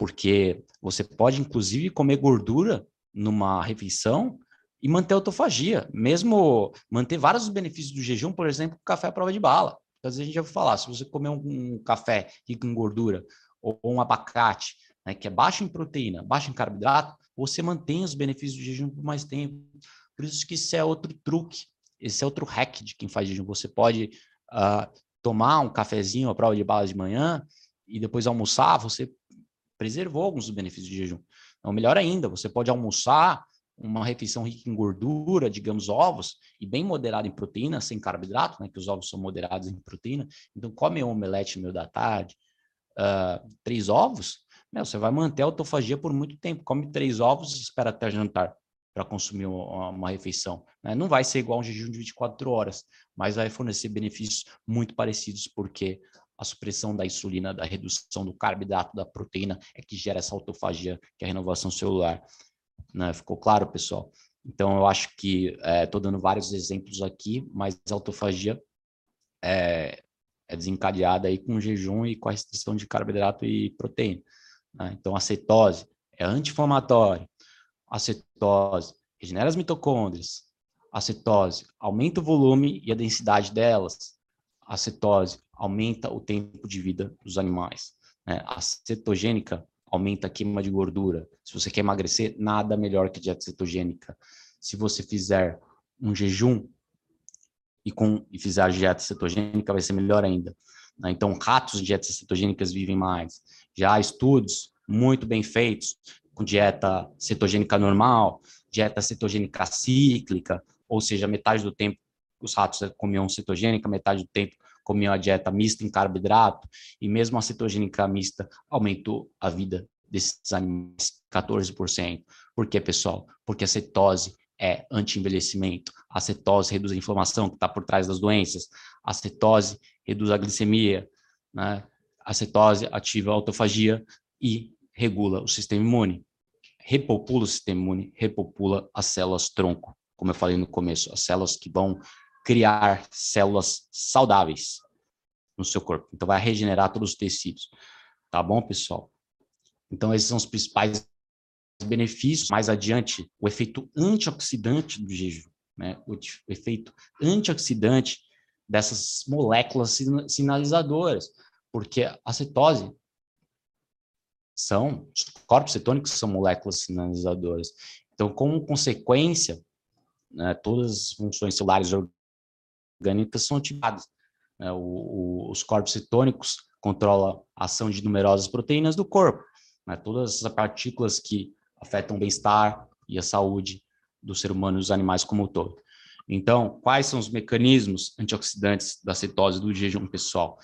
S1: Porque você pode, inclusive, comer gordura numa refeição e manter a autofagia, mesmo manter vários benefícios do jejum, por exemplo, café à prova de bala. Às vezes a gente já vai falar, se você comer um, café rico em gordura ou um abacate, né, que é baixo em proteína, baixo em carboidrato, você mantém os benefícios do jejum por mais tempo. Por isso que isso é outro truque, esse é outro hack de quem faz jejum. Você pode uh, tomar um cafezinho à prova de bala de manhã e depois almoçar, você preservou alguns dos benefícios do jejum. Então, melhor ainda, você pode almoçar uma refeição rica em gordura, digamos ovos, e bem moderada em proteína, sem carboidrato, né, que os ovos são moderados em proteína. Então, come um omelete no meio da tarde, uh, três ovos, meu, você vai manter a autofagia por muito tempo. Come três ovos e espera até jantar para consumir uma, uma refeição. Né? Não vai ser igual um jejum de 24 horas, mas vai fornecer benefícios muito parecidos, porque a supressão da insulina, da redução do carboidrato, da proteína, é que gera essa autofagia, que é a renovação celular. Né? Ficou claro, pessoal? Então, eu acho que estou é, dando vários exemplos aqui, mas a autofagia é, é desencadeada aí com jejum e com a restrição de carboidrato e proteína. Né? Então, a cetose é anti-inflamatória, a cetose regenera as mitocôndrias, a cetose aumenta o volume e a densidade delas, a cetose aumenta o tempo de vida dos animais. Né? A cetogênica aumenta a queima de gordura. Se você quer emagrecer, nada melhor que dieta cetogênica. Se você fizer um jejum e, com, e fizer a dieta cetogênica, vai ser melhor ainda. Né? Então, ratos de dietas cetogênicas vivem mais. Já há estudos muito bem feitos com dieta cetogênica normal, dieta cetogênica cíclica, ou seja, metade do tempo os ratos comiam cetogênica, metade do tempo comiam a dieta mista em carboidrato, e mesmo a cetogênica mista aumentou a vida desses animais 14%. Por quê, pessoal? Porque a cetose é anti-envelhecimento. A cetose reduz a inflamação que está por trás das doenças. A cetose reduz a glicemia. Né? A cetose ativa a autofagia e regula o sistema imune. Repopula o sistema imune, repopula as células tronco, como eu falei no começo, as células que vão criar células saudáveis no seu corpo. Então, vai regenerar todos os tecidos. Tá bom, pessoal? Então, esses são os principais benefícios. Mais adiante, o efeito antioxidante do jejum, né? O efeito antioxidante dessas moléculas sinalizadoras, porque a cetose são os corpos cetônicos são moléculas sinalizadoras. Então, como consequência, né, todas as funções celulares orgânicas são ativadas. Né? O, o, os corpos cetônicos controlam a ação de numerosas proteínas do corpo. Né? Todas as partículas que afetam o bem-estar e a saúde do ser humano e dos animais como um todo. Então, quais são os mecanismos antioxidantes da cetose do jejum pessoal?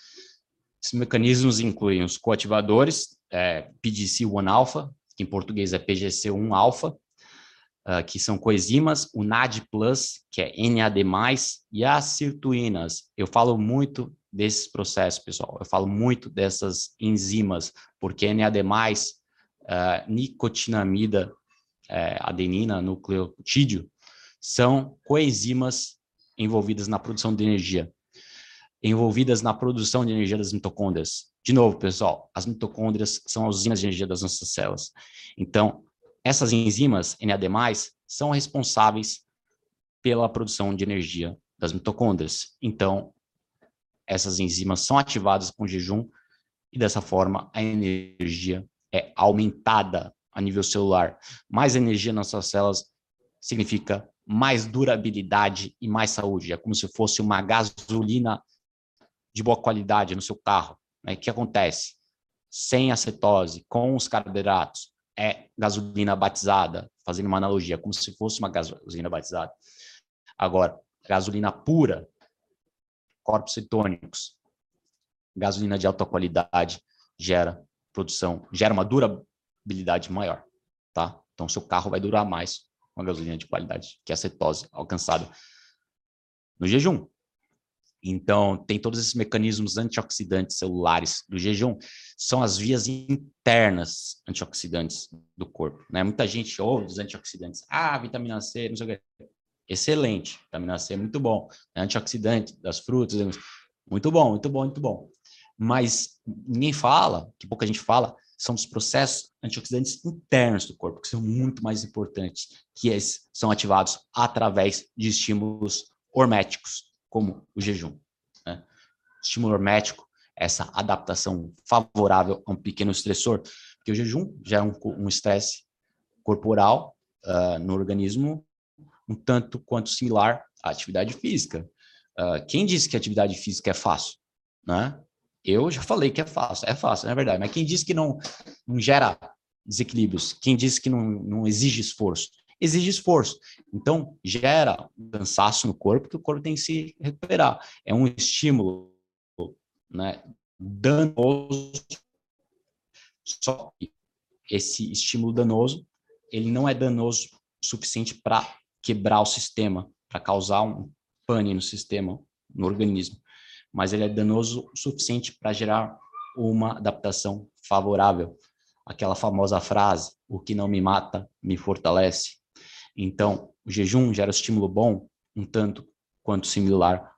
S1: Esses mecanismos incluem os coativadores, é, PGC1-alfa, que em português é PGC1-alfa, uh, que são coenzimas, o NAD+, que é NAD+, e as sirtuínas. Eu falo muito desses processos, pessoal. Eu falo muito dessas enzimas, porque NAD+, uh, nicotinamida, uh, adenina, nucleotídeo, são coenzimas envolvidas na produção de energia, envolvidas na produção de energia das mitocôndrias. De novo, pessoal, as mitocôndrias são as usinas de energia das nossas células. Então, essas enzimas NAD+, são responsáveis pela produção de energia das mitocôndrias. Então, essas enzimas são ativadas com jejum e dessa forma a energia é aumentada a nível celular. Mais energia nas suas células significa mais durabilidade e mais saúde. É como se fosse uma gasolina de boa qualidade no seu carro. Né? O que acontece? Sem acetose, com os carboidratos, é gasolina batizada, fazendo uma analogia, como se fosse uma gasolina batizada. Agora, gasolina pura, corpos cetônicos, gasolina de alta qualidade gera produção, gera uma durabilidade maior, tá? Então, seu carro vai durar mais uma gasolina de qualidade, que é a cetose alcançada no jejum. Então, tem todos esses mecanismos antioxidantes celulares do jejum, são as vias internas antioxidantes do corpo. Né? Muita gente ouve dos antioxidantes, ah, vitamina C, não sei o quê. Excelente, vitamina C é muito bom. É antioxidante das frutas, muito bom, muito bom, muito bom. Mas ninguém fala, que pouca gente fala, são os processos antioxidantes internos do corpo, que são muito mais importantes, que são ativados através de estímulos horméticos, como o jejum. Né? Estímulo hormético, essa adaptação favorável a um pequeno estressor, porque o jejum gera um estresse corporal uh, no organismo um tanto quanto similar à atividade física. Uh, quem disse que atividade física é fácil? Né? Eu já falei que é fácil, é fácil, é verdade. Mas quem disse que não, não gera desequilíbrios? Quem disse que não, não exige esforço? Exige esforço. Então, gera um cansaço no corpo que o corpo tem que se recuperar. É um estímulo né, danoso. Só que esse estímulo danoso, ele não é danoso suficiente para quebrar o sistema, para causar um pane no sistema, no organismo mas ele é danoso o suficiente para gerar uma adaptação favorável. Aquela famosa frase: o que não me mata me fortalece. Então, o jejum gera estímulo bom, um tanto quanto similar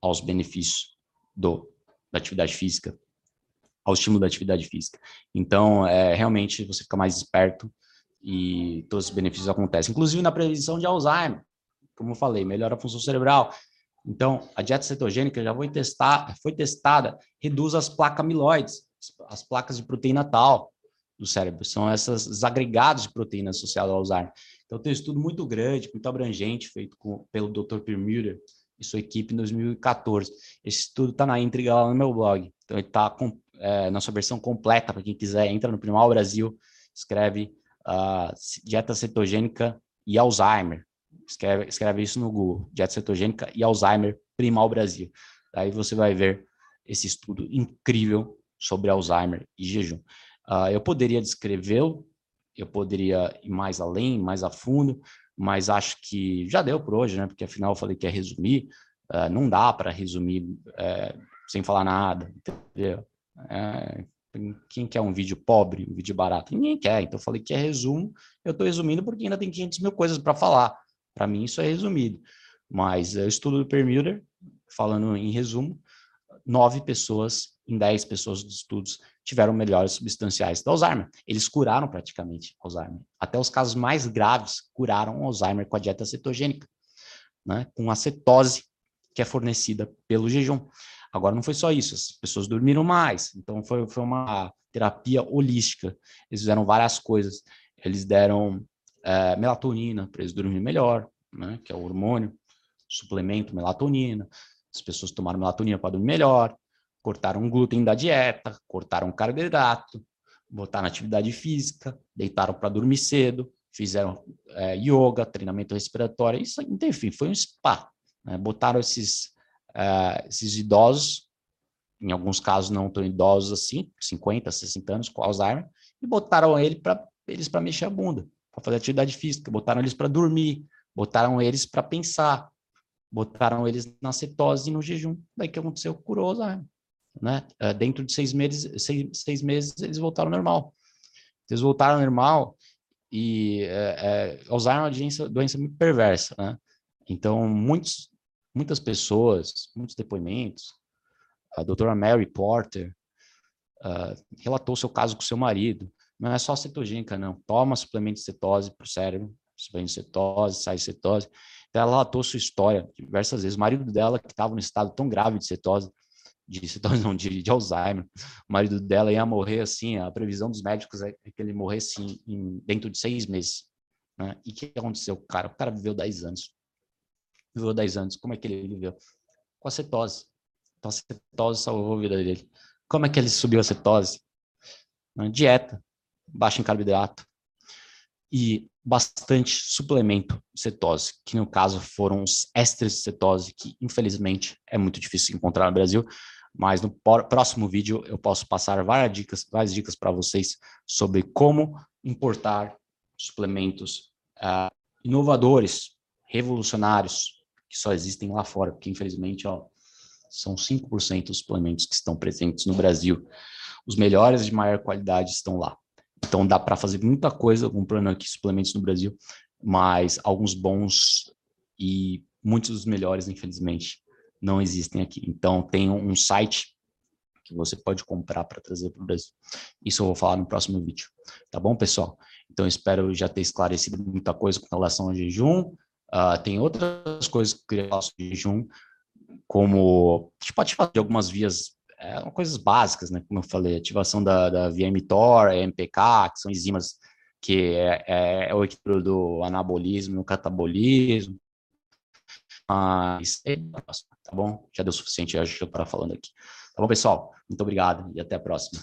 S1: aos benefícios do, da atividade física, ao estímulo da atividade física. Então, é, realmente, você fica mais esperto e todos os benefícios acontecem, inclusive na prevenção de Alzheimer. Como eu falei, melhora a função cerebral, então, a dieta cetogênica já foi, testar, foi testada, reduz as placas amiloides, as placas de proteína tal do cérebro. São esses agregados de proteína associados ao Alzheimer. Então, tem um estudo muito grande, muito abrangente, feito com, pelo Dr. Pierre e sua equipe em 2014. Esse estudo está na íntegra lá no meu blog. Então, ele está é, na sua versão completa, para quem quiser, entra no Primal Brasil, escreve uh, dieta cetogênica e Alzheimer. Escreve, escreve isso no Google, dieta cetogênica e Alzheimer primal Brasil. Aí você vai ver esse estudo incrível sobre Alzheimer e jejum. Uh, eu poderia descrevê-lo, eu poderia ir mais além, mais a fundo, mas acho que já deu por hoje, né? Porque afinal eu falei que ia resumir, uh, não dá para resumir uh, sem falar nada, entendeu? É, quem quer um vídeo pobre, um vídeo barato? Ninguém quer. Então eu falei que é resumo. Eu estou resumindo porque ainda tem 500 mil coisas para falar. Para mim, isso é resumido. Mas o estudo do Permuter, falando em resumo, nove pessoas em dez pessoas dos estudos tiveram melhores substanciais do Alzheimer. Eles curaram praticamente Alzheimer. Até os casos mais graves curaram Alzheimer com a dieta cetogênica, né? com a cetose que é fornecida pelo jejum. Agora, não foi só isso, as pessoas dormiram mais, então foi, foi uma terapia holística. Eles fizeram várias coisas. Eles deram é, melatonina para eles dormirem melhor, né, que é o hormônio, suplemento melatonina. As pessoas tomaram melatonina para dormir melhor, cortaram o glúten da dieta, cortaram carboidrato, botaram atividade física, deitaram para dormir cedo, fizeram é, yoga, treinamento respiratório, isso, enfim, foi um spa. Né? Botaram esses, é, esses idosos, em alguns casos não tão idosos assim, 50, 60 anos, com Alzheimer, e botaram ele pra, eles para mexer a bunda para fazer atividade física, botaram eles para dormir, botaram eles para pensar, botaram eles na cetose e no jejum. Daí que aconteceu? Curou Alzheimer. Né? Uh, dentro de seis meses, seis, seis, meses eles voltaram ao normal. Eles voltaram ao normal e é, é, uma doença, doença muito perversa, né? Então, muitos, muitas pessoas, muitos depoimentos, a doutora Mary Porter uh, relatou seu caso com seu marido, não é só cetogênica, não. Toma suplemento de cetose para o cérebro, suplemento de cetose, sai de cetose. Então, ela relatou sua história diversas vezes. O marido dela, que estava no estado tão grave de cetose, de não, de, de Alzheimer, o marido dela ia morrer assim, a previsão dos médicos é que ele morresse em, em, dentro de seis meses. Né? E o que aconteceu? Cara, o cara viveu 10 anos. Viveu 10 anos. Como é que ele viveu? Com a cetose. Então, a cetose salvou a vida dele. Como é que ele subiu a cetose? Na dieta baixa em carboidrato e bastante suplemento cetose, que no caso foram os ésteres de cetose, que infelizmente é muito difícil encontrar no Brasil, mas no próximo vídeo eu posso passar várias dicas, várias dicas para vocês sobre como importar suplementos uh, inovadores, revolucionários, que só existem lá fora, porque infelizmente ó, são 5% dos suplementos que estão presentes no Brasil. Os melhores de maior qualidade estão lá. Então dá para fazer muita coisa comprando aqui suplementos no Brasil, mas alguns bons e muitos dos melhores, infelizmente, não existem aqui. Então tem um site que você pode comprar para trazer para o Brasil. Isso eu vou falar no próximo vídeo. Tá bom, pessoal? Então espero já ter esclarecido muita coisa com relação ao jejum. Uh, tem outras coisas que eu queria falar sobre jejum, como a gente pode falar de algumas vias é, coisas básicas, né? Como eu falei, ativação da, da via mTOR, MPK, que são enzimas que é, é, é o equilíbrio do anabolismo e catabolismo. Mas, tá bom? Já deu suficiente, acho estar falando aqui. Tá bom, pessoal? Muito obrigado e até a próxima.